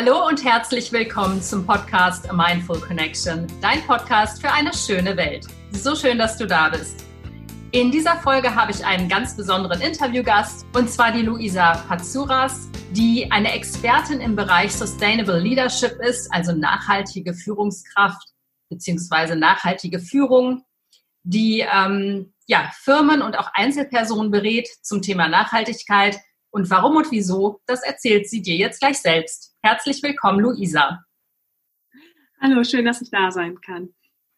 Hallo und herzlich willkommen zum Podcast A Mindful Connection, dein Podcast für eine schöne Welt. So schön, dass du da bist. In dieser Folge habe ich einen ganz besonderen Interviewgast und zwar die Luisa Patsuras, die eine Expertin im Bereich Sustainable Leadership ist, also nachhaltige Führungskraft bzw. nachhaltige Führung, die ähm, ja, Firmen und auch Einzelpersonen berät zum Thema Nachhaltigkeit und warum und wieso, das erzählt sie dir jetzt gleich selbst. Herzlich willkommen, Luisa. Hallo, schön, dass ich da sein kann.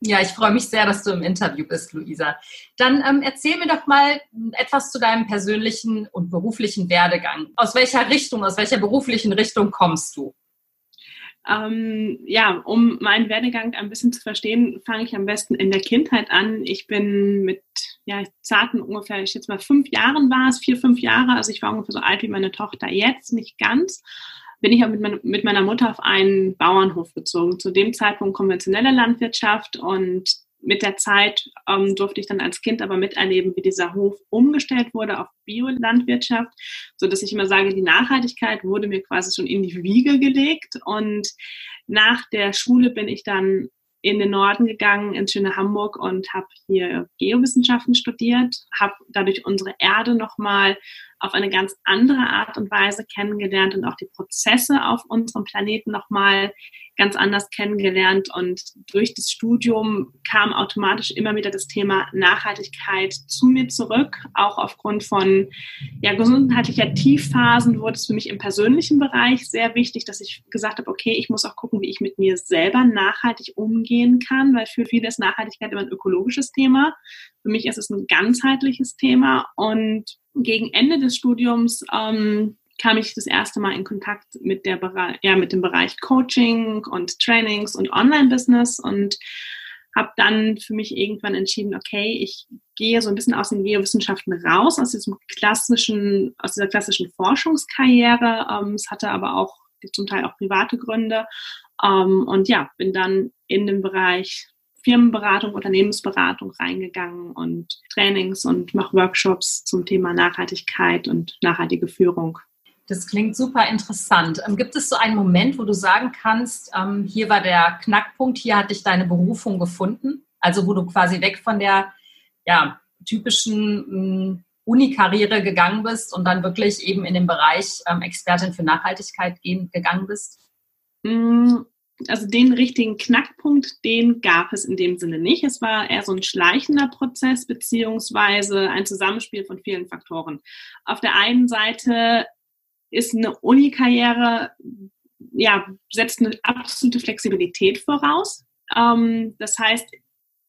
Ja, ich freue mich sehr, dass du im Interview bist, Luisa. Dann ähm, erzähl mir doch mal etwas zu deinem persönlichen und beruflichen Werdegang. Aus welcher Richtung, aus welcher beruflichen Richtung kommst du? Ähm, ja, um meinen Werdegang ein bisschen zu verstehen, fange ich am besten in der Kindheit an. Ich bin mit ja, zarten ungefähr, ich jetzt mal fünf Jahren war es, vier, fünf Jahre, also ich war ungefähr so alt wie meine Tochter jetzt, nicht ganz bin ich auch mit, mein, mit meiner Mutter auf einen Bauernhof gezogen. Zu dem Zeitpunkt konventionelle Landwirtschaft und mit der Zeit ähm, durfte ich dann als Kind aber miterleben, wie dieser Hof umgestellt wurde auf Biolandwirtschaft, so dass ich immer sage, die Nachhaltigkeit wurde mir quasi schon in die Wiege gelegt und nach der Schule bin ich dann in den Norden gegangen, ins schöne Hamburg und habe hier Geowissenschaften studiert, habe dadurch unsere Erde nochmal auf eine ganz andere Art und Weise kennengelernt und auch die Prozesse auf unserem Planeten nochmal ganz anders kennengelernt. Und durch das Studium kam automatisch immer wieder das Thema Nachhaltigkeit zu mir zurück. Auch aufgrund von ja, gesundheitlicher Tiefphasen wurde es für mich im persönlichen Bereich sehr wichtig, dass ich gesagt habe, okay, ich muss auch gucken, wie ich mit mir selber nachhaltig umgehen kann, weil für viele ist Nachhaltigkeit immer ein ökologisches Thema. Für mich ist es ein ganzheitliches Thema und gegen Ende des Studiums ähm, kam ich das erste Mal in Kontakt mit, der ja, mit dem Bereich Coaching und Trainings und Online-Business und habe dann für mich irgendwann entschieden, okay, ich gehe so ein bisschen aus den Geowissenschaften raus, aus diesem klassischen, aus dieser klassischen Forschungskarriere. Ähm, es hatte aber auch zum Teil auch private Gründe. Ähm, und ja, bin dann in den Bereich Firmenberatung, Unternehmensberatung reingegangen und Trainings und mache Workshops zum Thema Nachhaltigkeit und nachhaltige Führung. Das klingt super interessant. Ähm, gibt es so einen Moment, wo du sagen kannst, ähm, hier war der Knackpunkt, hier hatte ich deine Berufung gefunden? Also wo du quasi weg von der ja, typischen mm, Uni-Karriere gegangen bist und dann wirklich eben in den Bereich ähm, Expertin für Nachhaltigkeit gegangen bist? Mm, also den richtigen Knackpunkt, den gab es in dem Sinne nicht. Es war eher so ein schleichender Prozess beziehungsweise ein Zusammenspiel von vielen Faktoren. Auf der einen Seite ist eine Uni-Karriere, ja, setzt eine absolute Flexibilität voraus. Ähm, das heißt,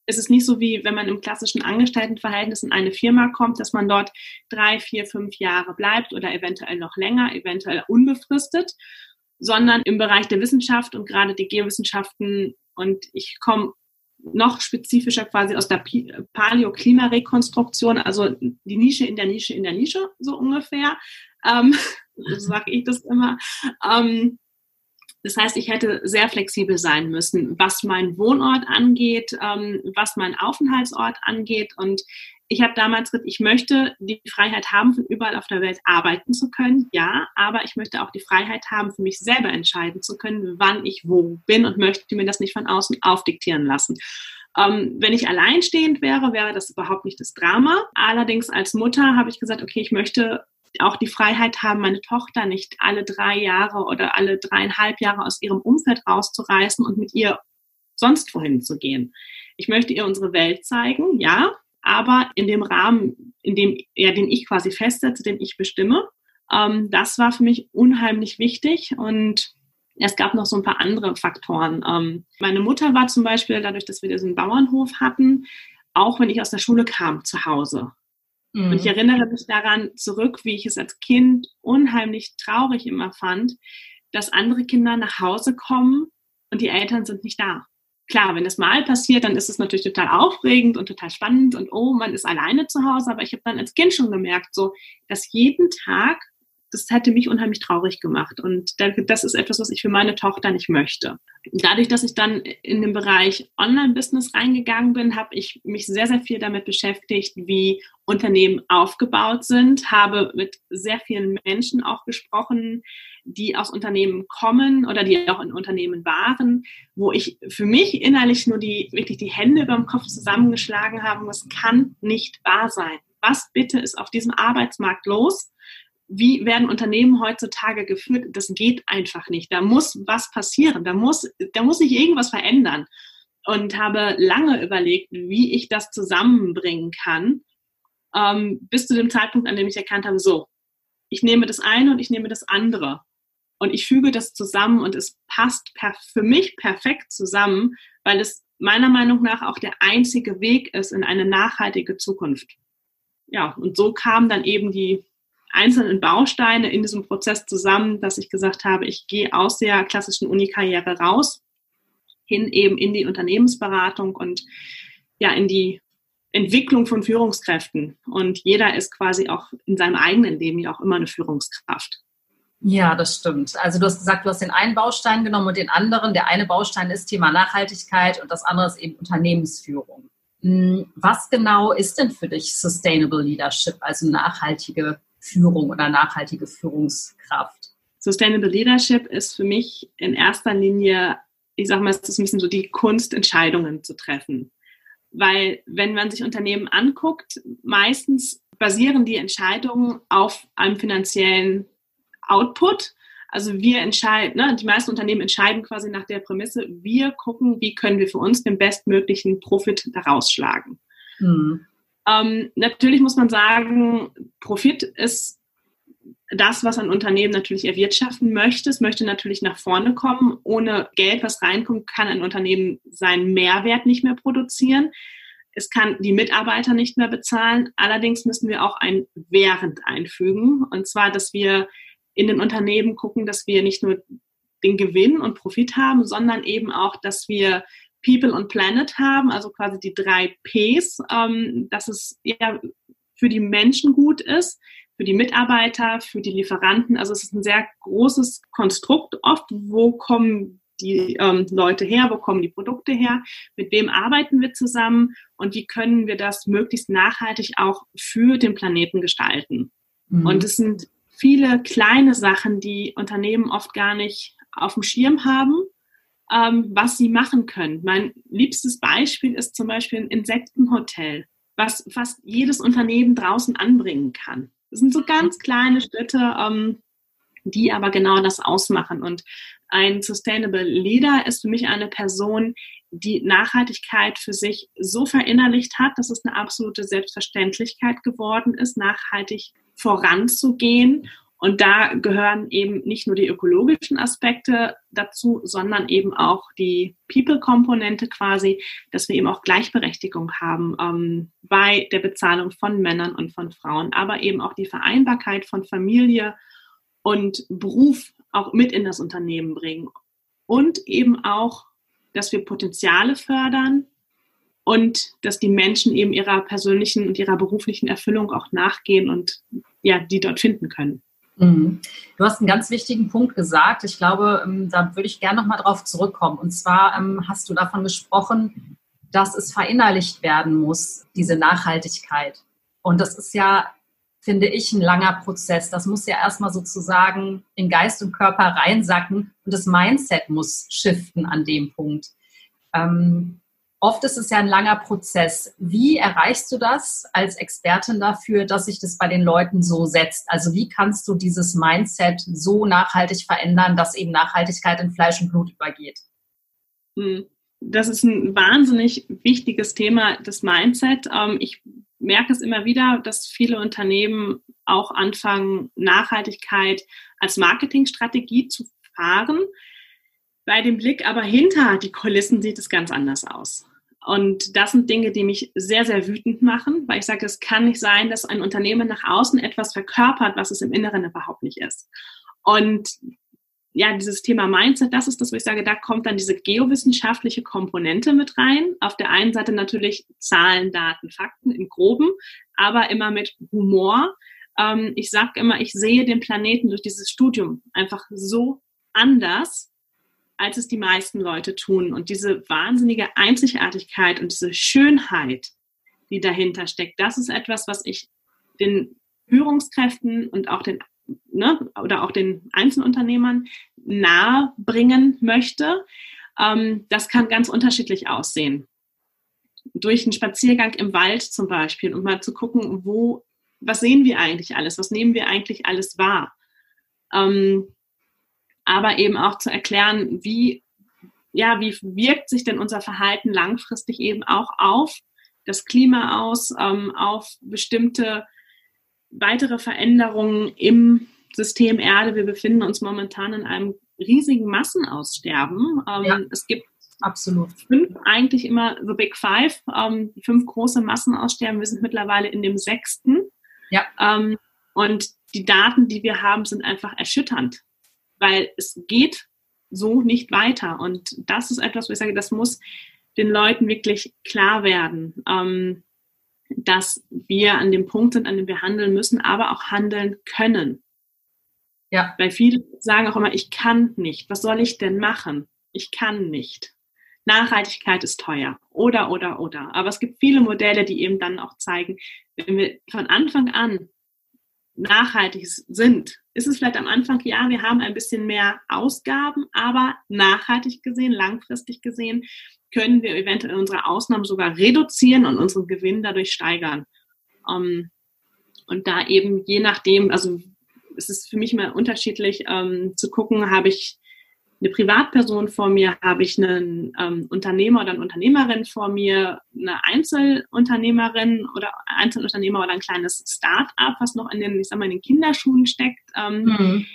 es ist nicht so wie wenn man im klassischen Angestelltenverhältnis in eine Firma kommt, dass man dort drei, vier, fünf Jahre bleibt oder eventuell noch länger, eventuell unbefristet, sondern im Bereich der Wissenschaft und gerade die Geowissenschaften und ich komme noch spezifischer quasi aus der Paleo-Klimarekonstruktion, also die Nische in der Nische in der Nische, so ungefähr. Ähm, so sage ich das immer. Ähm, das heißt, ich hätte sehr flexibel sein müssen, was meinen Wohnort angeht, ähm, was meinen Aufenthaltsort angeht. Und ich habe damals gesagt, ich möchte die Freiheit haben, von überall auf der Welt arbeiten zu können, ja, aber ich möchte auch die Freiheit haben, für mich selber entscheiden zu können, wann ich wo bin und möchte mir das nicht von außen aufdiktieren lassen. Ähm, wenn ich alleinstehend wäre, wäre das überhaupt nicht das Drama. Allerdings als Mutter habe ich gesagt, okay, ich möchte auch die Freiheit haben, meine Tochter nicht alle drei Jahre oder alle dreieinhalb Jahre aus ihrem Umfeld rauszureißen und mit ihr sonst wohin zu gehen. Ich möchte ihr unsere Welt zeigen, ja, aber in dem Rahmen, in dem, ja, den ich quasi festsetze, den ich bestimme. Ähm, das war für mich unheimlich wichtig und es gab noch so ein paar andere Faktoren. Ähm, meine Mutter war zum Beispiel, dadurch, dass wir diesen Bauernhof hatten, auch wenn ich aus der Schule kam, zu Hause. Mhm. Und ich mhm. erinnere mich daran zurück, wie ich es als Kind unheimlich traurig immer fand, dass andere Kinder nach Hause kommen und die Eltern sind nicht da klar, wenn das mal passiert, dann ist es natürlich total aufregend und total spannend und oh, man ist alleine zu Hause. Aber ich habe dann als Kind schon gemerkt, so, dass jeden Tag, das hätte mich unheimlich traurig gemacht. Und das ist etwas, was ich für meine Tochter nicht möchte. Dadurch, dass ich dann in den Bereich Online-Business reingegangen bin, habe ich mich sehr, sehr viel damit beschäftigt, wie Unternehmen aufgebaut sind, habe mit sehr vielen Menschen auch gesprochen, die aus Unternehmen kommen oder die auch in Unternehmen waren, wo ich für mich innerlich nur die, wirklich die Hände über dem Kopf zusammengeschlagen habe. Das kann nicht wahr sein. Was bitte ist auf diesem Arbeitsmarkt los? Wie werden Unternehmen heutzutage geführt? Das geht einfach nicht. Da muss was passieren. Da muss, da muss sich irgendwas verändern. Und habe lange überlegt, wie ich das zusammenbringen kann, ähm, bis zu dem Zeitpunkt, an dem ich erkannt habe, so, ich nehme das eine und ich nehme das andere. Und ich füge das zusammen und es passt für mich perfekt zusammen, weil es meiner Meinung nach auch der einzige Weg ist in eine nachhaltige Zukunft. Ja, und so kamen dann eben die einzelnen Bausteine in diesem Prozess zusammen, dass ich gesagt habe, ich gehe aus der klassischen Unikarriere raus, hin eben in die Unternehmensberatung und ja, in die Entwicklung von Führungskräften. Und jeder ist quasi auch in seinem eigenen Leben ja auch immer eine Führungskraft. Ja, das stimmt. Also du hast gesagt, du hast den einen Baustein genommen und den anderen. Der eine Baustein ist Thema Nachhaltigkeit und das andere ist eben Unternehmensführung. Hm, was genau ist denn für dich Sustainable Leadership, also nachhaltige Führung oder nachhaltige Führungskraft? Sustainable Leadership ist für mich in erster Linie, ich sage mal, es ist ein bisschen so die Kunst, Entscheidungen zu treffen. Weil wenn man sich Unternehmen anguckt, meistens basieren die Entscheidungen auf einem finanziellen Output. Also wir entscheiden, ne, die meisten Unternehmen entscheiden quasi nach der Prämisse, wir gucken, wie können wir für uns den bestmöglichen Profit daraus schlagen. Mhm. Ähm, natürlich muss man sagen, Profit ist das, was ein Unternehmen natürlich erwirtschaften möchte. Es möchte natürlich nach vorne kommen. Ohne Geld, was reinkommt, kann ein Unternehmen seinen Mehrwert nicht mehr produzieren. Es kann die Mitarbeiter nicht mehr bezahlen. Allerdings müssen wir auch ein Während einfügen. Und zwar, dass wir in den Unternehmen gucken, dass wir nicht nur den Gewinn und Profit haben, sondern eben auch, dass wir People und Planet haben, also quasi die drei Ps, ähm, dass es ja für die Menschen gut ist, für die Mitarbeiter, für die Lieferanten. Also es ist ein sehr großes Konstrukt oft. Wo kommen die ähm, Leute her? Wo kommen die Produkte her? Mit wem arbeiten wir zusammen? Und wie können wir das möglichst nachhaltig auch für den Planeten gestalten? Mhm. Und es sind viele kleine Sachen, die Unternehmen oft gar nicht auf dem Schirm haben, ähm, was sie machen können. Mein liebstes Beispiel ist zum Beispiel ein Insektenhotel, was fast jedes Unternehmen draußen anbringen kann. Das sind so ganz kleine Schritte, ähm, die aber genau das ausmachen. Und ein Sustainable Leader ist für mich eine Person, die Nachhaltigkeit für sich so verinnerlicht hat, dass es eine absolute Selbstverständlichkeit geworden ist, nachhaltig voranzugehen. Und da gehören eben nicht nur die ökologischen Aspekte dazu, sondern eben auch die People-Komponente quasi, dass wir eben auch Gleichberechtigung haben ähm, bei der Bezahlung von Männern und von Frauen, aber eben auch die Vereinbarkeit von Familie und Beruf auch mit in das Unternehmen bringen. Und eben auch, dass wir Potenziale fördern, und dass die Menschen eben ihrer persönlichen und ihrer beruflichen Erfüllung auch nachgehen und ja, die dort finden können. Mhm. Du hast einen ganz wichtigen Punkt gesagt. Ich glaube, ähm, da würde ich gerne nochmal drauf zurückkommen. Und zwar ähm, hast du davon gesprochen, dass es verinnerlicht werden muss, diese Nachhaltigkeit. Und das ist ja, finde ich, ein langer Prozess. Das muss ja erstmal sozusagen in Geist und Körper reinsacken und das Mindset muss shiften an dem Punkt. Ähm, Oft ist es ja ein langer Prozess. Wie erreichst du das als Expertin dafür, dass sich das bei den Leuten so setzt? Also wie kannst du dieses Mindset so nachhaltig verändern, dass eben Nachhaltigkeit in Fleisch und Blut übergeht? Hm. Das ist ein wahnsinnig wichtiges Thema, das Mindset. Ähm, ich merke es immer wieder, dass viele Unternehmen auch anfangen, Nachhaltigkeit als Marketingstrategie zu fahren. Bei dem Blick aber hinter die Kulissen sieht es ganz anders aus. Und das sind Dinge, die mich sehr, sehr wütend machen, weil ich sage, es kann nicht sein, dass ein Unternehmen nach außen etwas verkörpert, was es im Inneren überhaupt nicht ist. Und ja, dieses Thema Mindset, das ist das, wo ich sage, da kommt dann diese geowissenschaftliche Komponente mit rein. Auf der einen Seite natürlich Zahlen, Daten, Fakten im Groben, aber immer mit Humor. Ähm, ich sage immer, ich sehe den Planeten durch dieses Studium einfach so anders, als es die meisten Leute tun. Und diese wahnsinnige Einzigartigkeit und diese Schönheit die dahinter steckt. Das ist etwas, was ich den Führungskräften und auch den ne, oder auch den Einzelunternehmern nahe bringen möchte. Ähm, das kann ganz unterschiedlich aussehen. Durch einen Spaziergang im Wald zum Beispiel, um mal zu gucken, wo, was sehen wir eigentlich alles, was nehmen wir eigentlich alles wahr. Ähm, aber eben auch zu erklären, wie, ja, wie wirkt sich denn unser Verhalten langfristig eben auch auf das Klima aus, ähm, auf bestimmte weitere Veränderungen im System Erde. Wir befinden uns momentan in einem riesigen Massenaussterben. Ähm, ja, es gibt absolut fünf, eigentlich immer the Big Five, ähm, fünf große Massenaussterben. Wir sind mittlerweile in dem sechsten. Ja. Ähm, und die Daten, die wir haben, sind einfach erschütternd, weil es geht so nicht weiter. Und das ist etwas, wo ich sage, das muss den Leuten wirklich klar werden. Ähm, dass wir an dem Punkt sind, an dem wir handeln müssen, aber auch handeln können. Ja. Weil viele sagen auch immer, ich kann nicht. Was soll ich denn machen? Ich kann nicht. Nachhaltigkeit ist teuer. Oder, oder, oder. Aber es gibt viele Modelle, die eben dann auch zeigen, wenn wir von Anfang an nachhaltig sind, ist es vielleicht am Anfang, ja, wir haben ein bisschen mehr Ausgaben, aber nachhaltig gesehen, langfristig gesehen, können wir eventuell unsere Ausnahmen sogar reduzieren und unseren Gewinn dadurch steigern. Ähm, und da eben je nachdem, also es ist für mich mal unterschiedlich ähm, zu gucken, habe ich eine Privatperson vor mir, habe ich einen ähm, Unternehmer oder eine Unternehmerin vor mir, eine Einzelunternehmerin oder Einzelunternehmer oder ein kleines Start-up, was noch in den, ich sag mal, in den Kinderschuhen steckt. Ähm, mhm.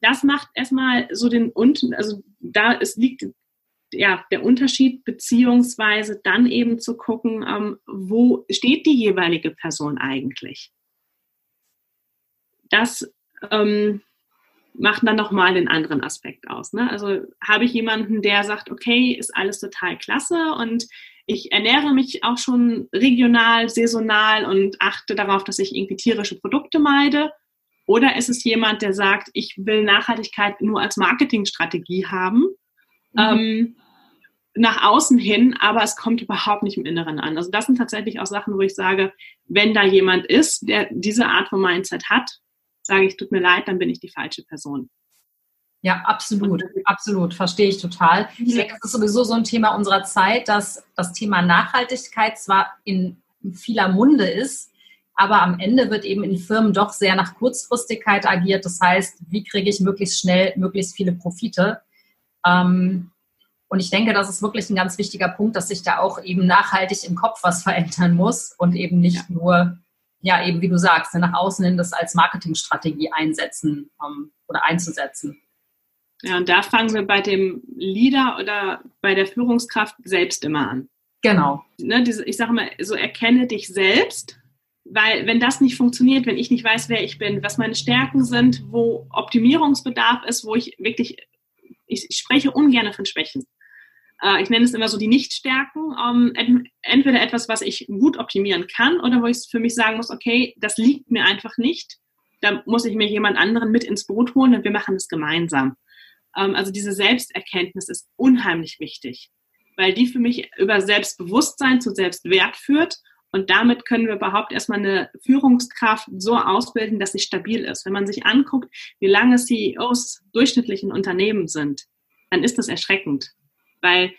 Das macht erstmal so den unten, also da es liegt ja der Unterschied, beziehungsweise dann eben zu gucken, ähm, wo steht die jeweilige Person eigentlich. Das ähm, macht dann nochmal den anderen Aspekt aus. Ne? Also habe ich jemanden, der sagt, okay, ist alles total klasse und ich ernähre mich auch schon regional, saisonal und achte darauf, dass ich irgendwie tierische Produkte meide. Oder ist es jemand, der sagt, ich will Nachhaltigkeit nur als Marketingstrategie haben, mhm. ähm, nach außen hin, aber es kommt überhaupt nicht im Inneren an. Also das sind tatsächlich auch Sachen, wo ich sage, wenn da jemand ist, der diese Art von Mindset hat, sage ich, tut mir leid, dann bin ich die falsche Person. Ja, absolut, absolut, verstehe ich total. Ich denke, das ist sowieso so ein Thema unserer Zeit, dass das Thema Nachhaltigkeit zwar in vieler Munde ist, aber am Ende wird eben in Firmen doch sehr nach Kurzfristigkeit agiert. Das heißt, wie kriege ich möglichst schnell möglichst viele Profite? Ähm, und ich denke, das ist wirklich ein ganz wichtiger Punkt, dass sich da auch eben nachhaltig im Kopf was verändern muss und eben nicht ja. nur ja, eben wie du sagst, nach außen hin das als Marketingstrategie einsetzen ähm, oder einzusetzen. Ja, und da fangen wir bei dem Leader oder bei der Führungskraft selbst immer an. Genau. Ne, diese, ich sage mal, so erkenne dich selbst, weil wenn das nicht funktioniert, wenn ich nicht weiß, wer ich bin, was meine Stärken sind, wo Optimierungsbedarf ist, wo ich wirklich, ich, ich spreche ungern von Schwächen ich nenne es immer so die Nichtstärken, ähm, entweder etwas, was ich gut optimieren kann oder wo ich für mich sagen muss, okay, das liegt mir einfach nicht. Da muss ich mir jemand anderen mit ins Boot holen und wir machen es gemeinsam. Ähm, also diese Selbsterkenntnis ist unheimlich wichtig, weil die für mich über Selbstbewusstsein zu Selbstwert führt und damit können wir überhaupt erstmal eine Führungskraft so ausbilden, dass sie stabil ist. Wenn man sich anguckt, wie lange CEOs durchschnittlich in Unternehmen sind, dann ist das erschreckend. Weil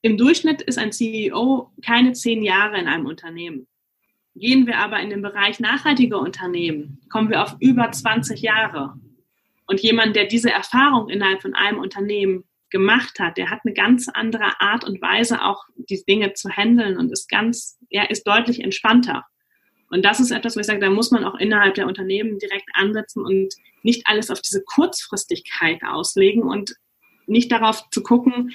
im Durchschnitt ist ein CEO keine zehn Jahre in einem Unternehmen. Gehen wir aber in den Bereich nachhaltiger Unternehmen, kommen wir auf über 20 Jahre. Und jemand, der diese Erfahrung innerhalb von einem Unternehmen gemacht hat, der hat eine ganz andere Art und Weise, auch die Dinge zu handeln und ist ganz, er ist deutlich entspannter. Und das ist etwas, wo ich sage, da muss man auch innerhalb der Unternehmen direkt ansetzen und nicht alles auf diese Kurzfristigkeit auslegen und nicht darauf zu gucken,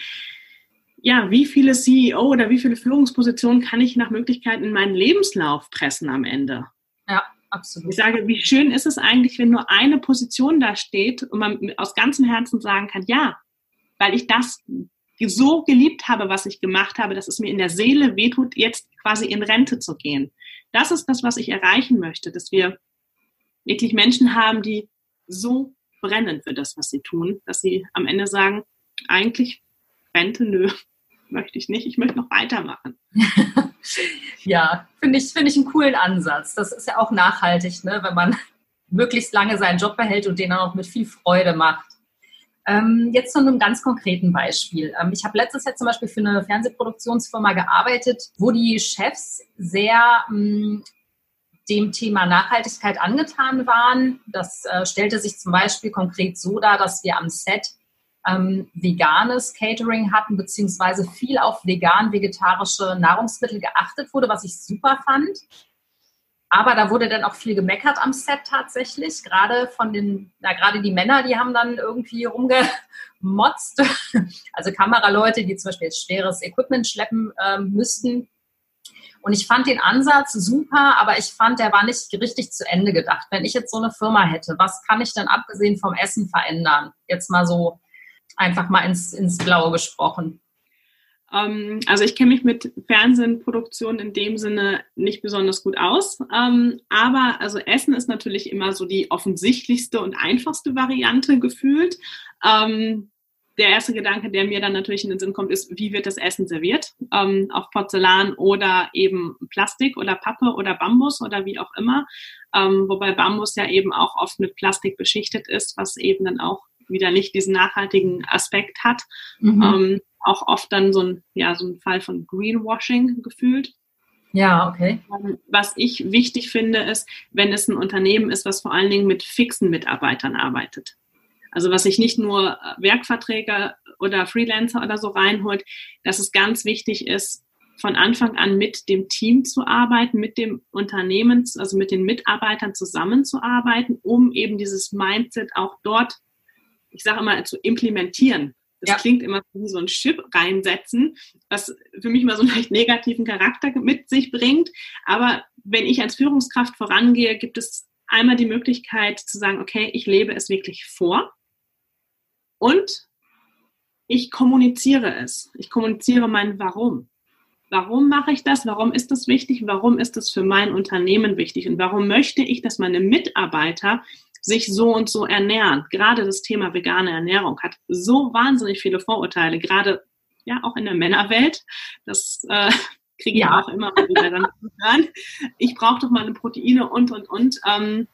ja, wie viele CEO oder wie viele Führungspositionen kann ich nach Möglichkeit in meinen Lebenslauf pressen am Ende? Ja, absolut. Ich sage, wie schön ist es eigentlich, wenn nur eine Position da steht und man aus ganzem Herzen sagen kann, ja, weil ich das so geliebt habe, was ich gemacht habe, dass es mir in der Seele wehtut, jetzt quasi in Rente zu gehen. Das ist das, was ich erreichen möchte, dass wir wirklich Menschen haben, die so brennen für das, was sie tun, dass sie am Ende sagen, eigentlich Rente, nö, möchte ich nicht, ich möchte noch weitermachen. ja, finde ich, finde ich einen coolen Ansatz. Das ist ja auch nachhaltig, ne? wenn man möglichst lange seinen Job behält und den auch mit viel Freude macht. Ähm, jetzt zu einem ganz konkreten Beispiel. Ähm, ich habe letztes Jahr zum Beispiel für eine Fernsehproduktionsfirma gearbeitet, wo die Chefs sehr ähm, dem Thema Nachhaltigkeit angetan waren. Das äh, stellte sich zum Beispiel konkret so dar, dass wir am Set ähm, veganes Catering hatten, beziehungsweise viel auf vegan-vegetarische Nahrungsmittel geachtet wurde, was ich super fand. Aber da wurde dann auch viel gemeckert am Set tatsächlich. Gerade von den, na, gerade die Männer, die haben dann irgendwie rumgemotzt. Also Kameraleute, die zum Beispiel schweres Equipment schleppen äh, müssten. Und ich fand den Ansatz super, aber ich fand, der war nicht richtig zu Ende gedacht. Wenn ich jetzt so eine Firma hätte, was kann ich dann abgesehen vom Essen verändern? Jetzt mal so einfach mal ins, ins Blaue gesprochen. Ähm, also ich kenne mich mit Fernsehproduktion in dem Sinne nicht besonders gut aus. Ähm, aber also Essen ist natürlich immer so die offensichtlichste und einfachste Variante gefühlt. Ähm, der erste Gedanke, der mir dann natürlich in den Sinn kommt, ist, wie wird das Essen serviert? Ähm, auf Porzellan oder eben Plastik oder Pappe oder Bambus oder wie auch immer. Ähm, wobei Bambus ja eben auch oft mit Plastik beschichtet ist, was eben dann auch wieder nicht diesen nachhaltigen Aspekt hat. Mhm. Ähm, auch oft dann so ein, ja, so ein Fall von Greenwashing gefühlt. Ja, okay. Ähm, was ich wichtig finde, ist, wenn es ein Unternehmen ist, was vor allen Dingen mit fixen Mitarbeitern arbeitet. Also was sich nicht nur äh, Werkverträge oder Freelancer oder so reinholt, dass es ganz wichtig ist, von Anfang an mit dem Team zu arbeiten, mit dem Unternehmen, also mit den Mitarbeitern zusammenzuarbeiten, um eben dieses Mindset auch dort, ich sage immer, zu implementieren. Das ja. klingt immer wie so ein Chip reinsetzen, was für mich immer so einen leicht negativen Charakter mit sich bringt. Aber wenn ich als Führungskraft vorangehe, gibt es einmal die Möglichkeit zu sagen, okay, ich lebe es wirklich vor und ich kommuniziere es. Ich kommuniziere mein Warum. Warum mache ich das? Warum ist das wichtig? Warum ist das für mein Unternehmen wichtig? Und warum möchte ich, dass meine Mitarbeiter sich so und so ernähren. Gerade das Thema vegane Ernährung hat so wahnsinnig viele Vorurteile, gerade ja auch in der Männerwelt. Das äh, kriege ich ja. auch immer wieder dann hören. Ich brauche doch meine Proteine und und und. Ähm,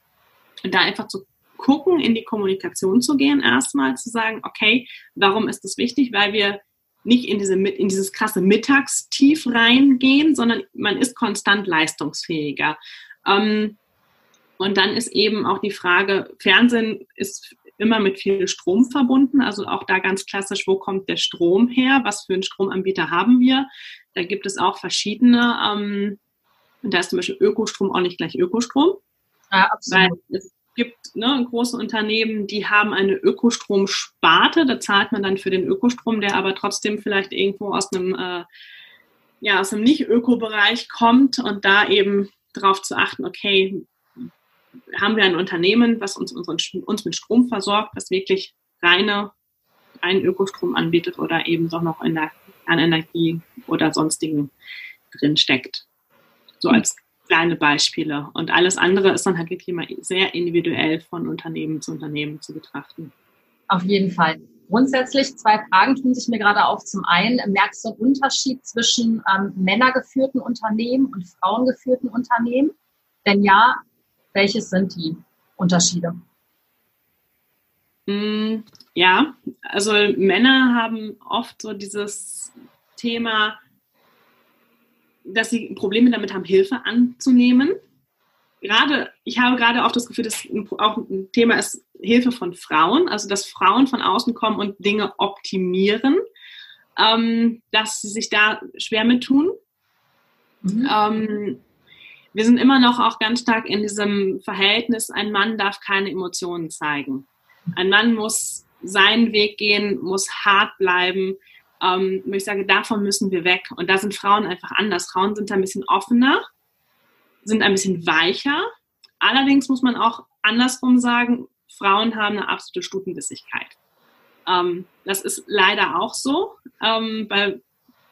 da einfach zu gucken, in die Kommunikation zu gehen, erstmal zu sagen, okay, warum ist das wichtig? Weil wir nicht in, diese, in dieses krasse Mittagstief reingehen, sondern man ist konstant leistungsfähiger. Ähm, und dann ist eben auch die Frage, Fernsehen ist immer mit viel Strom verbunden. Also auch da ganz klassisch, wo kommt der Strom her? Was für einen Stromanbieter haben wir? Da gibt es auch verschiedene. Ähm, und da ist zum Beispiel Ökostrom auch nicht gleich Ökostrom. Ja, absolut. Weil es gibt ne, große Unternehmen, die haben eine Ökostromsparte. Da zahlt man dann für den Ökostrom, der aber trotzdem vielleicht irgendwo aus einem, äh, ja, aus einem Nicht-Öko-Bereich kommt und da eben darauf zu achten, okay, haben wir ein Unternehmen, was uns, unseren, uns mit Strom versorgt, was wirklich reine, reinen Ökostrom anbietet oder eben doch noch in der, an Energie oder sonstigen drin steckt. So als kleine Beispiele. Und alles andere ist dann halt wirklich immer sehr individuell von Unternehmen zu Unternehmen zu betrachten. Auf jeden Fall. Grundsätzlich zwei Fragen tun sich mir gerade auf. Zum einen, merkst du einen Unterschied zwischen ähm, männergeführten Unternehmen und frauengeführten Unternehmen? Wenn ja, welches sind die Unterschiede? Mm, ja, also Männer haben oft so dieses Thema, dass sie Probleme damit haben, Hilfe anzunehmen. Gerade, ich habe gerade auch das Gefühl, dass auch ein Thema ist Hilfe von Frauen, also dass Frauen von außen kommen und Dinge optimieren, ähm, dass sie sich da schwer mit tun. Mhm. Ähm, wir sind immer noch auch ganz stark in diesem Verhältnis, ein Mann darf keine Emotionen zeigen. Ein Mann muss seinen Weg gehen, muss hart bleiben. Ähm, ich sage, davon müssen wir weg. Und da sind Frauen einfach anders. Frauen sind ein bisschen offener, sind ein bisschen weicher. Allerdings muss man auch andersrum sagen, Frauen haben eine absolute Stutenbissigkeit. Ähm, das ist leider auch so, ähm, weil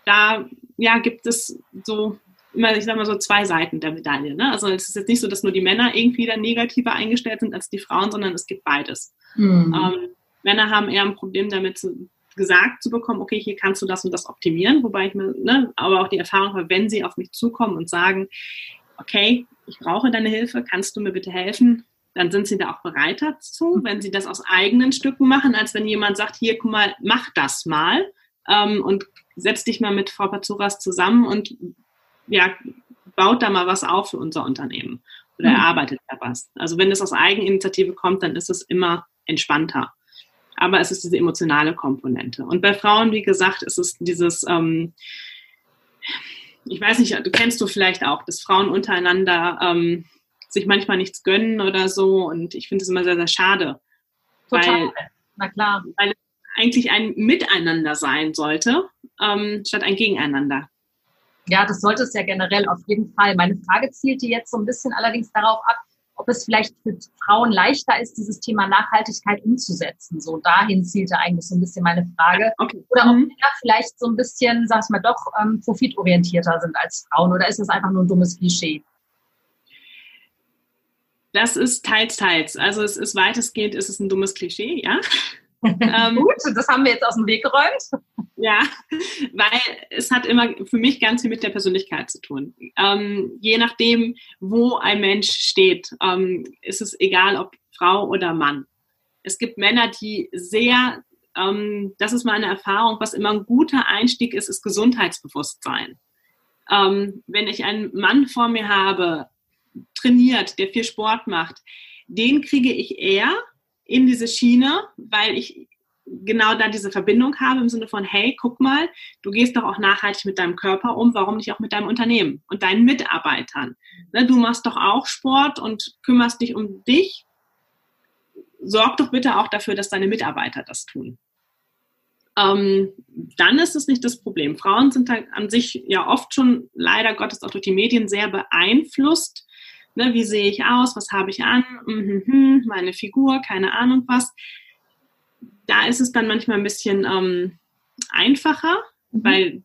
da ja, gibt es so immer, ich sag mal so, zwei Seiten der Medaille. Ne? Also es ist jetzt nicht so, dass nur die Männer irgendwie dann negativer eingestellt sind als die Frauen, sondern es gibt beides. Mhm. Ähm, Männer haben eher ein Problem damit, gesagt zu bekommen, okay, hier kannst du das und das optimieren, wobei ich mir, ne, aber auch die Erfahrung habe, wenn sie auf mich zukommen und sagen, okay, ich brauche deine Hilfe, kannst du mir bitte helfen? Dann sind sie da auch bereit dazu, wenn sie das aus eigenen Stücken machen, als wenn jemand sagt, hier, guck mal, mach das mal ähm, und setz dich mal mit Frau Pazuras zusammen und ja, baut da mal was auf für unser Unternehmen oder mhm. erarbeitet da was. Also wenn es aus Eigeninitiative kommt, dann ist es immer entspannter. Aber es ist diese emotionale Komponente. Und bei Frauen, wie gesagt, ist es dieses, ähm, ich weiß nicht, du kennst du vielleicht auch, dass Frauen untereinander ähm, sich manchmal nichts gönnen oder so. Und ich finde es immer sehr, sehr schade. Total. Weil, Na klar. Weil es eigentlich ein Miteinander sein sollte, ähm, statt ein Gegeneinander. Ja, das sollte es ja generell auf jeden Fall. Meine Frage zielte jetzt so ein bisschen allerdings darauf ab, ob es vielleicht für Frauen leichter ist, dieses Thema Nachhaltigkeit umzusetzen. So dahin zielte eigentlich so ein bisschen meine Frage. Okay. Oder ob mhm. Männer vielleicht so ein bisschen, sag ich mal, doch ähm, profitorientierter sind als Frauen. Oder ist das einfach nur ein dummes Klischee? Das ist teils, teils. Also es ist weitestgehend, ist es ein dummes Klischee, ja. Ähm, Gut, das haben wir jetzt aus dem Weg geräumt. Ja, weil es hat immer für mich ganz viel mit der Persönlichkeit zu tun. Ähm, je nachdem, wo ein Mensch steht, ähm, ist es egal, ob Frau oder Mann. Es gibt Männer, die sehr, ähm, das ist meine Erfahrung, was immer ein guter Einstieg ist, ist Gesundheitsbewusstsein. Ähm, wenn ich einen Mann vor mir habe, trainiert, der viel Sport macht, den kriege ich eher in diese Schiene, weil ich genau da diese Verbindung habe im Sinne von, hey, guck mal, du gehst doch auch nachhaltig mit deinem Körper um, warum nicht auch mit deinem Unternehmen und deinen Mitarbeitern? Ne, du machst doch auch Sport und kümmerst dich um dich. Sorg doch bitte auch dafür, dass deine Mitarbeiter das tun. Ähm, dann ist es nicht das Problem. Frauen sind halt an sich ja oft schon leider Gottes auch durch die Medien sehr beeinflusst. Ne, wie sehe ich aus? Was habe ich an? Mhm, meine Figur, keine Ahnung was da ist es dann manchmal ein bisschen ähm, einfacher, mhm. weil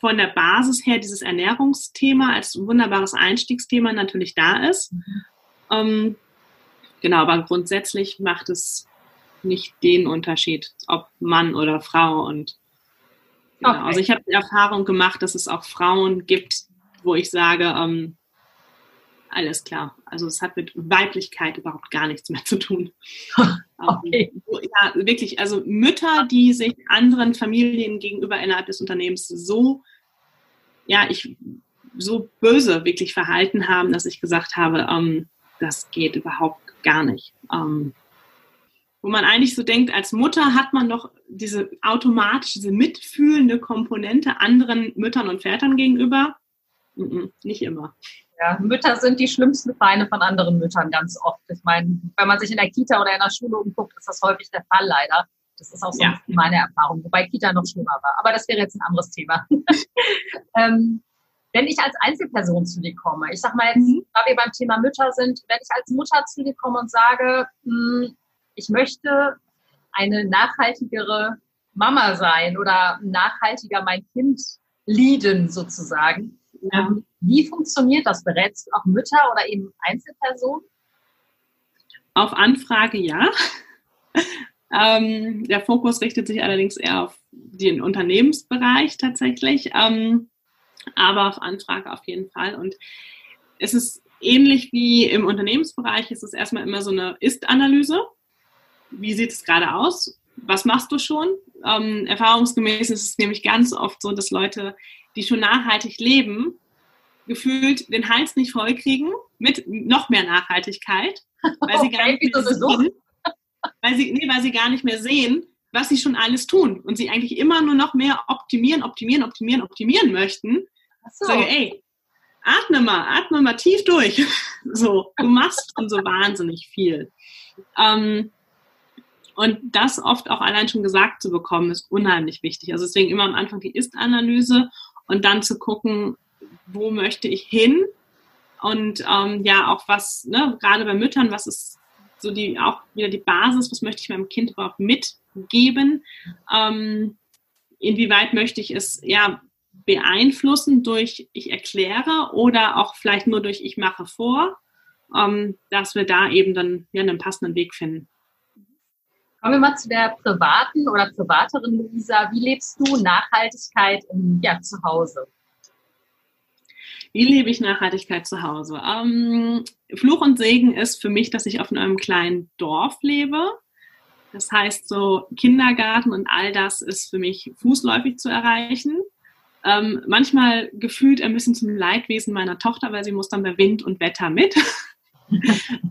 von der Basis her dieses Ernährungsthema als wunderbares Einstiegsthema natürlich da ist. Mhm. Ähm, genau, aber grundsätzlich macht es nicht den Unterschied, ob Mann oder Frau. Und genau, okay. also ich habe die Erfahrung gemacht, dass es auch Frauen gibt, wo ich sage, ähm, alles klar. Also es hat mit Weiblichkeit überhaupt gar nichts mehr zu tun. okay. Ja, wirklich, also Mütter, die sich anderen Familien gegenüber innerhalb des Unternehmens so, ja, ich so böse wirklich verhalten haben, dass ich gesagt habe, ähm, das geht überhaupt gar nicht. Ähm, wo man eigentlich so denkt, als Mutter hat man doch diese automatisch, diese mitfühlende Komponente anderen Müttern und Vätern gegenüber. Mm -mm, nicht immer. Ja, Mütter sind die schlimmsten Feinde von anderen Müttern ganz oft. Ich meine, wenn man sich in der Kita oder in der Schule umguckt, ist das häufig der Fall leider. Das ist auch so ja. meine Erfahrung, wobei Kita noch schlimmer war. Aber das wäre jetzt ein anderes Thema. ähm, wenn ich als Einzelperson zu dir komme, ich sag mal jetzt, mhm. da wir beim Thema Mütter sind, wenn ich als Mutter zu dir komme und sage, mh, hm, ich möchte eine nachhaltigere Mama sein oder nachhaltiger mein Kind lieben sozusagen, ja. Ähm, wie funktioniert das? Berätst du auch Mütter oder eben Einzelpersonen? Auf Anfrage ja. ähm, der Fokus richtet sich allerdings eher auf den Unternehmensbereich tatsächlich, ähm, aber auf Anfrage auf jeden Fall. Und es ist ähnlich wie im Unternehmensbereich, es ist erstmal immer so eine Ist-Analyse. Wie sieht es gerade aus? Was machst du schon? Ähm, erfahrungsgemäß ist es nämlich ganz oft so, dass Leute, die schon nachhaltig leben, gefühlt den Hals nicht voll kriegen mit noch mehr Nachhaltigkeit, weil sie, okay, gar, nicht mehr sehen, weil, sie, nee, weil sie gar nicht mehr sehen, was sie schon alles tun und sie eigentlich immer nur noch mehr optimieren, optimieren, optimieren, optimieren möchten. So. Sage, ey, atme mal, atme mal tief durch. So, du machst schon so wahnsinnig viel. Ähm, und das oft auch allein schon gesagt zu bekommen, ist unheimlich wichtig. Also deswegen immer am Anfang die Ist-Analyse und dann zu gucken, wo möchte ich hin? Und ähm, ja, auch was, ne, gerade bei Müttern, was ist so die auch wieder die Basis, was möchte ich meinem Kind überhaupt mitgeben? Ähm, inwieweit möchte ich es ja beeinflussen durch ich erkläre oder auch vielleicht nur durch ich mache vor, ähm, dass wir da eben dann ja einen passenden Weg finden. Kommen wir mal zu der privaten oder privateren Luisa. Wie lebst du Nachhaltigkeit im, ja, zu Hause? Wie lebe ich Nachhaltigkeit zu Hause? Ähm, Fluch und Segen ist für mich, dass ich auf einem kleinen Dorf lebe. Das heißt, so Kindergarten und all das ist für mich fußläufig zu erreichen. Ähm, manchmal gefühlt ein bisschen zum Leidwesen meiner Tochter, weil sie muss dann bei Wind und Wetter mit.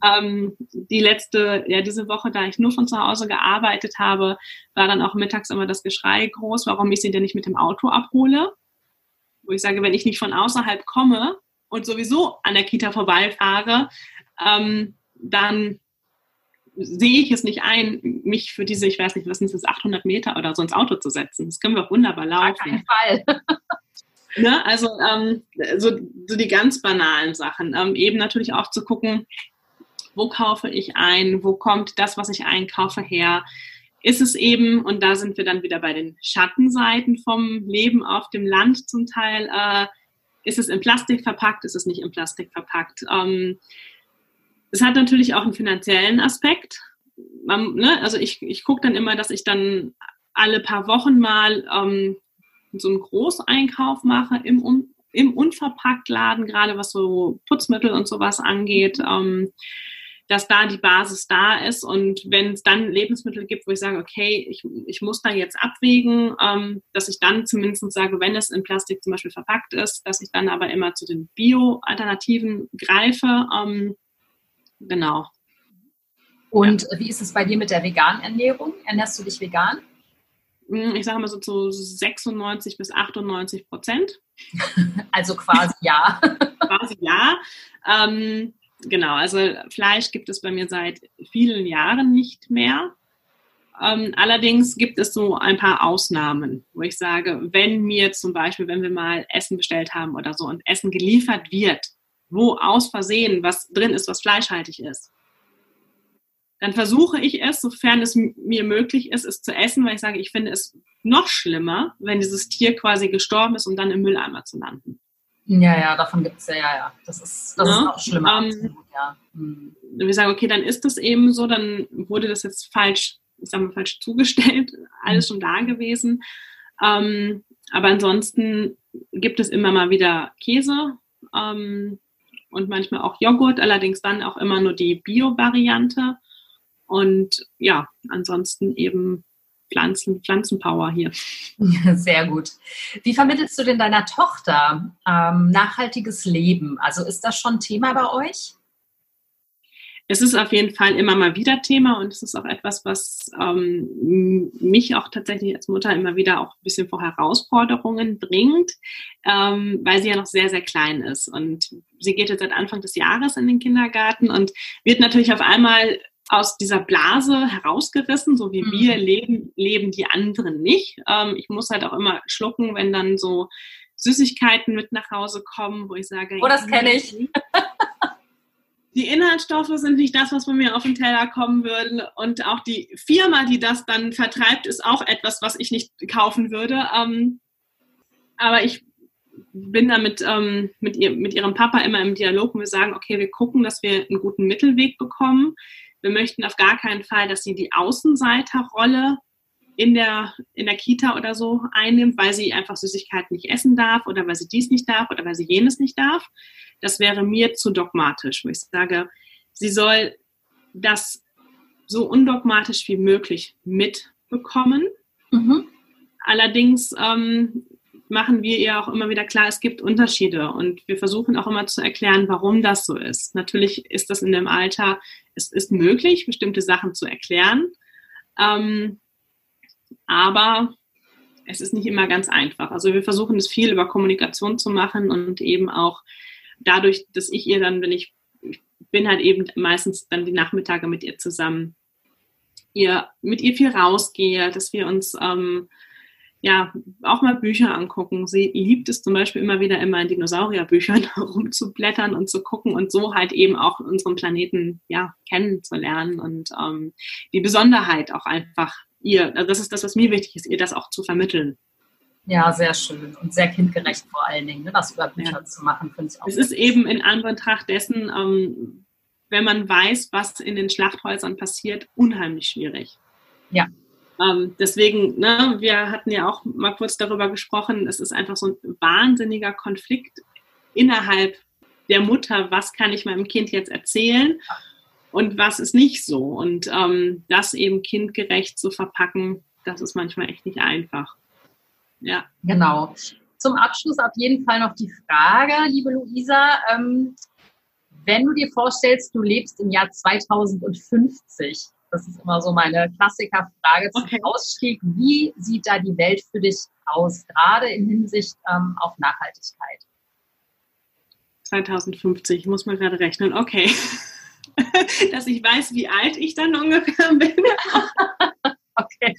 ähm, die letzte, ja, diese Woche, da ich nur von zu Hause gearbeitet habe, war dann auch mittags immer das Geschrei groß, warum ich sie denn nicht mit dem Auto abhole. Wo ich sage, wenn ich nicht von außerhalb komme und sowieso an der Kita vorbeifahre, ähm, dann sehe ich es nicht ein, mich für diese, ich weiß nicht, was sind das, 800 Meter oder so ins Auto zu setzen. Das können wir auch wunderbar laufen. Auf keinen Fall. Ne? Also ähm, so, so die ganz banalen Sachen. Ähm, eben natürlich auch zu gucken, wo kaufe ich ein, wo kommt das, was ich einkaufe, her. Ist es eben, und da sind wir dann wieder bei den Schattenseiten vom Leben auf dem Land zum Teil, äh, ist es in Plastik verpackt, ist es nicht in Plastik verpackt. Ähm, es hat natürlich auch einen finanziellen Aspekt. Man, ne, also ich, ich gucke dann immer, dass ich dann alle paar Wochen mal ähm, so einen Großeinkauf mache im, im Unverpacktladen, gerade was so Putzmittel und sowas angeht, ähm, dass da die Basis da ist. Und wenn es dann Lebensmittel gibt, wo ich sage, okay, ich, ich muss da jetzt abwägen, ähm, dass ich dann zumindest sage, wenn es in Plastik zum Beispiel verpackt ist, dass ich dann aber immer zu den Bio-Alternativen greife. Ähm, genau. Und ja. wie ist es bei dir mit der veganen Ernährung? Ernährst du dich vegan? Hm, ich sage mal so zu 96 bis 98 Prozent. Also quasi ja. quasi ja. Ähm, genau, also Fleisch gibt es bei mir seit vielen Jahren nicht mehr. Ähm, allerdings gibt es so ein paar Ausnahmen, wo ich sage, wenn mir zum Beispiel, wenn wir mal Essen bestellt haben oder so und Essen geliefert wird, wo aus Versehen was drin ist, was fleischhaltig ist, dann versuche ich es, sofern es mir möglich ist, es zu essen, weil ich sage, ich finde es noch schlimmer, wenn dieses Tier quasi gestorben ist, um dann im Mülleimer zu landen. Ja, ja, davon gibt es ja, ja, ja. Das ist, das ja, ist auch schlimmer. Ähm, ja. Hm. Wir sagen, okay, dann ist das eben so, dann wurde das jetzt falsch, ich sage mal, falsch zugestellt, alles schon da gewesen. Ähm, aber ansonsten gibt es immer mal wieder Käse ähm, und manchmal auch Joghurt, allerdings dann auch immer nur die Bio-Variante. Und ja, ansonsten eben Pflanzen, Pflanzenpower hier. Sehr gut. Wie vermittelst du denn deiner Tochter ähm, nachhaltiges Leben? Also ist das schon Thema bei euch? Es ist auf jeden Fall immer mal wieder Thema und es ist auch etwas, was ähm, mich auch tatsächlich als Mutter immer wieder auch ein bisschen vor Herausforderungen bringt, ähm, weil sie ja noch sehr, sehr klein ist. Und sie geht jetzt seit Anfang des Jahres in den Kindergarten und wird natürlich auf einmal aus dieser Blase herausgerissen, so wie mhm. wir leben, leben die anderen nicht. Ähm, ich muss halt auch immer schlucken, wenn dann so Süßigkeiten mit nach Hause kommen, wo ich sage, oh, das kenne ich. Die Inhaltsstoffe sind nicht das, was von mir auf den Teller kommen würde. Und auch die Firma, die das dann vertreibt, ist auch etwas, was ich nicht kaufen würde. Ähm, aber ich bin da mit, ähm, mit, ihr, mit ihrem Papa immer im Dialog und wir sagen, okay, wir gucken, dass wir einen guten Mittelweg bekommen. Wir möchten auf gar keinen Fall, dass sie die Außenseiterrolle in der, in der Kita oder so einnimmt, weil sie einfach Süßigkeiten nicht essen darf oder weil sie dies nicht darf oder weil sie jenes nicht darf. Das wäre mir zu dogmatisch, wo ich sage, sie soll das so undogmatisch wie möglich mitbekommen. Mhm. Allerdings ähm, machen wir ihr auch immer wieder klar, es gibt Unterschiede und wir versuchen auch immer zu erklären, warum das so ist. Natürlich ist das in dem Alter, es ist möglich, bestimmte Sachen zu erklären, ähm, aber es ist nicht immer ganz einfach. Also wir versuchen es viel über Kommunikation zu machen und eben auch dadurch, dass ich ihr dann, wenn ich, ich bin halt eben meistens dann die Nachmittage mit ihr zusammen, ihr mit ihr viel rausgehe, dass wir uns ähm, ja, auch mal Bücher angucken. Sie liebt es zum Beispiel immer wieder immer in Dinosaurierbüchern rumzublättern und zu gucken und so halt eben auch unseren Planeten ja kennenzulernen und ähm, die Besonderheit auch einfach ihr, also das ist das, was mir wichtig ist, ihr das auch zu vermitteln. Ja, sehr schön und sehr kindgerecht vor allen Dingen, ne, das über Bücher ja. zu machen, finde ich auch. Es ist eben in Anbetracht dessen, ähm, wenn man weiß, was in den Schlachthäusern passiert, unheimlich schwierig. Ja. Ähm, deswegen, ne, wir hatten ja auch mal kurz darüber gesprochen, es ist einfach so ein wahnsinniger Konflikt innerhalb der Mutter, was kann ich meinem Kind jetzt erzählen und was ist nicht so. Und ähm, das eben kindgerecht zu verpacken, das ist manchmal echt nicht einfach. Ja. Genau. Zum Abschluss auf jeden Fall noch die Frage, liebe Luisa. Ähm, wenn du dir vorstellst, du lebst im Jahr 2050, das ist immer so meine Klassikerfrage zum okay. Ausstieg, wie sieht da die Welt für dich aus, gerade in Hinsicht ähm, auf Nachhaltigkeit? 2050, ich muss mal gerade rechnen, okay. Dass ich weiß, wie alt ich dann ungefähr bin. okay.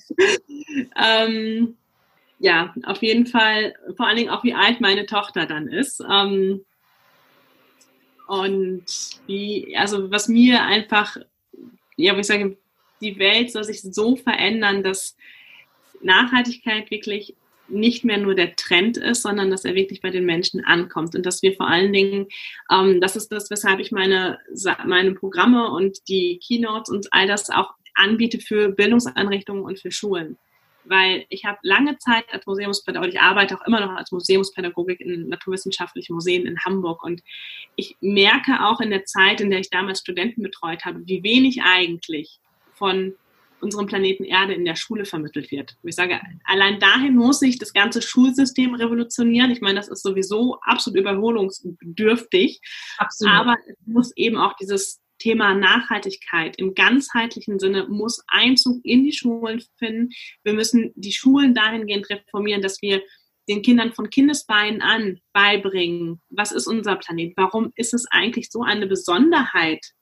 ähm, ja, auf jeden Fall, vor allen Dingen auch, wie alt meine Tochter dann ist. Ähm, und wie, also was mir einfach, ja, wo ich sage, die Welt soll sich so verändern, dass Nachhaltigkeit wirklich nicht mehr nur der Trend ist, sondern dass er wirklich bei den Menschen ankommt und dass wir vor allen Dingen, ähm, das ist das, weshalb ich meine, meine Programme und die Keynotes und all das auch anbiete für Bildungseinrichtungen und für Schulen. Weil ich habe lange Zeit als Museumspädagogik, ich arbeite auch immer noch als Museumspädagogik in naturwissenschaftlichen Museen in Hamburg und ich merke auch in der Zeit, in der ich damals Studenten betreut habe, wie wenig eigentlich von unserem Planeten Erde in der Schule vermittelt wird. Ich sage, allein dahin muss sich das ganze Schulsystem revolutionieren. Ich meine, das ist sowieso absolut überholungsbedürftig. Absolut. Aber es muss eben auch dieses Thema Nachhaltigkeit im ganzheitlichen Sinne muss Einzug in die Schulen finden. Wir müssen die Schulen dahingehend reformieren, dass wir den Kindern von Kindesbeinen an beibringen, was ist unser Planet? Warum ist es eigentlich so eine Besonderheit,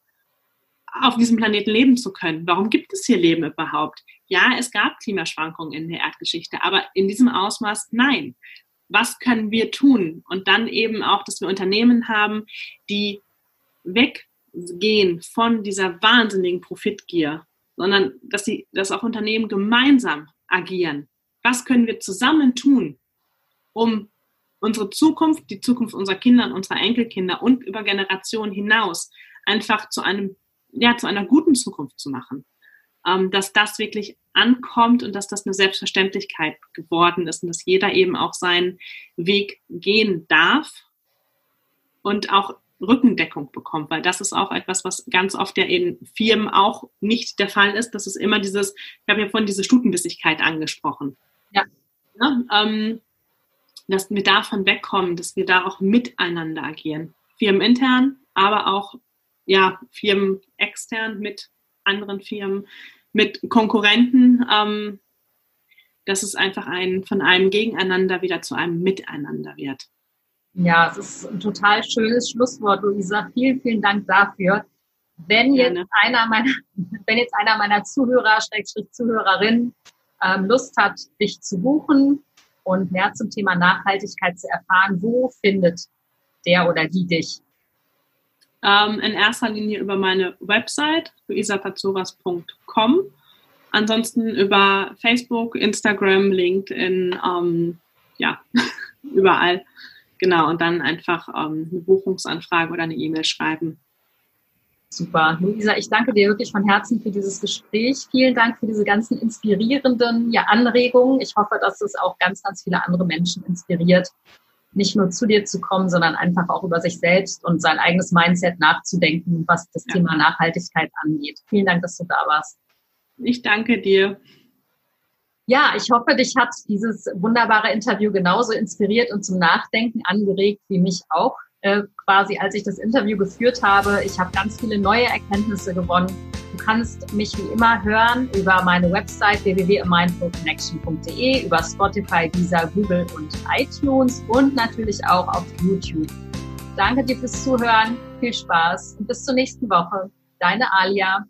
auf diesem Planeten leben zu können. Warum gibt es hier Leben überhaupt? Ja, es gab Klimaschwankungen in der Erdgeschichte, aber in diesem Ausmaß nein. Was können wir tun? Und dann eben auch, dass wir Unternehmen haben, die weggehen von dieser wahnsinnigen Profitgier, sondern dass sie, dass auch Unternehmen gemeinsam agieren. Was können wir zusammen tun, um unsere Zukunft, die Zukunft unserer Kinder und unserer Enkelkinder und über Generationen hinaus einfach zu einem ja, zu einer guten Zukunft zu machen. Ähm, dass das wirklich ankommt und dass das eine Selbstverständlichkeit geworden ist und dass jeder eben auch seinen Weg gehen darf und auch Rückendeckung bekommt, weil das ist auch etwas, was ganz oft ja in Firmen auch nicht der Fall ist. Das ist immer dieses, ich habe ja vorhin diese Stutenbissigkeit angesprochen. Ja. ja ähm, dass wir davon wegkommen, dass wir da auch miteinander agieren. Firmenintern, aber auch ja, Firmen extern mit anderen Firmen, mit Konkurrenten, ähm, dass es einfach ein, von einem Gegeneinander wieder zu einem Miteinander wird. Ja, es ist ein total schönes Schlusswort, Luisa. Vielen, vielen Dank dafür. Wenn jetzt einer meiner, wenn jetzt einer meiner Zuhörer, Schrägstrich Zuhörerin, ähm, Lust hat, dich zu buchen und mehr zum Thema Nachhaltigkeit zu erfahren, wo findet der oder die dich? Ähm, in erster Linie über meine Website, luisapazoras.com. Ansonsten über Facebook, Instagram, LinkedIn, ähm, ja, überall. Genau, und dann einfach ähm, eine Buchungsanfrage oder eine E-Mail schreiben. Super. Luisa, ich danke dir wirklich von Herzen für dieses Gespräch. Vielen Dank für diese ganzen inspirierenden ja, Anregungen. Ich hoffe, dass es auch ganz, ganz viele andere Menschen inspiriert, nicht nur zu dir zu kommen, sondern einfach auch über sich selbst und sein eigenes Mindset nachzudenken, was das ja. Thema Nachhaltigkeit angeht. Vielen Dank, dass du da warst. Ich danke dir. Ja, ich hoffe, dich hat dieses wunderbare Interview genauso inspiriert und zum Nachdenken angeregt wie mich auch. Äh, quasi, als ich das Interview geführt habe, ich habe ganz viele neue Erkenntnisse gewonnen Du kannst mich wie immer hören über meine Website www.mindfulconnection.de, über Spotify, Deezer, Google und iTunes und natürlich auch auf YouTube. Danke dir fürs Zuhören, viel Spaß und bis zur nächsten Woche. Deine Alia.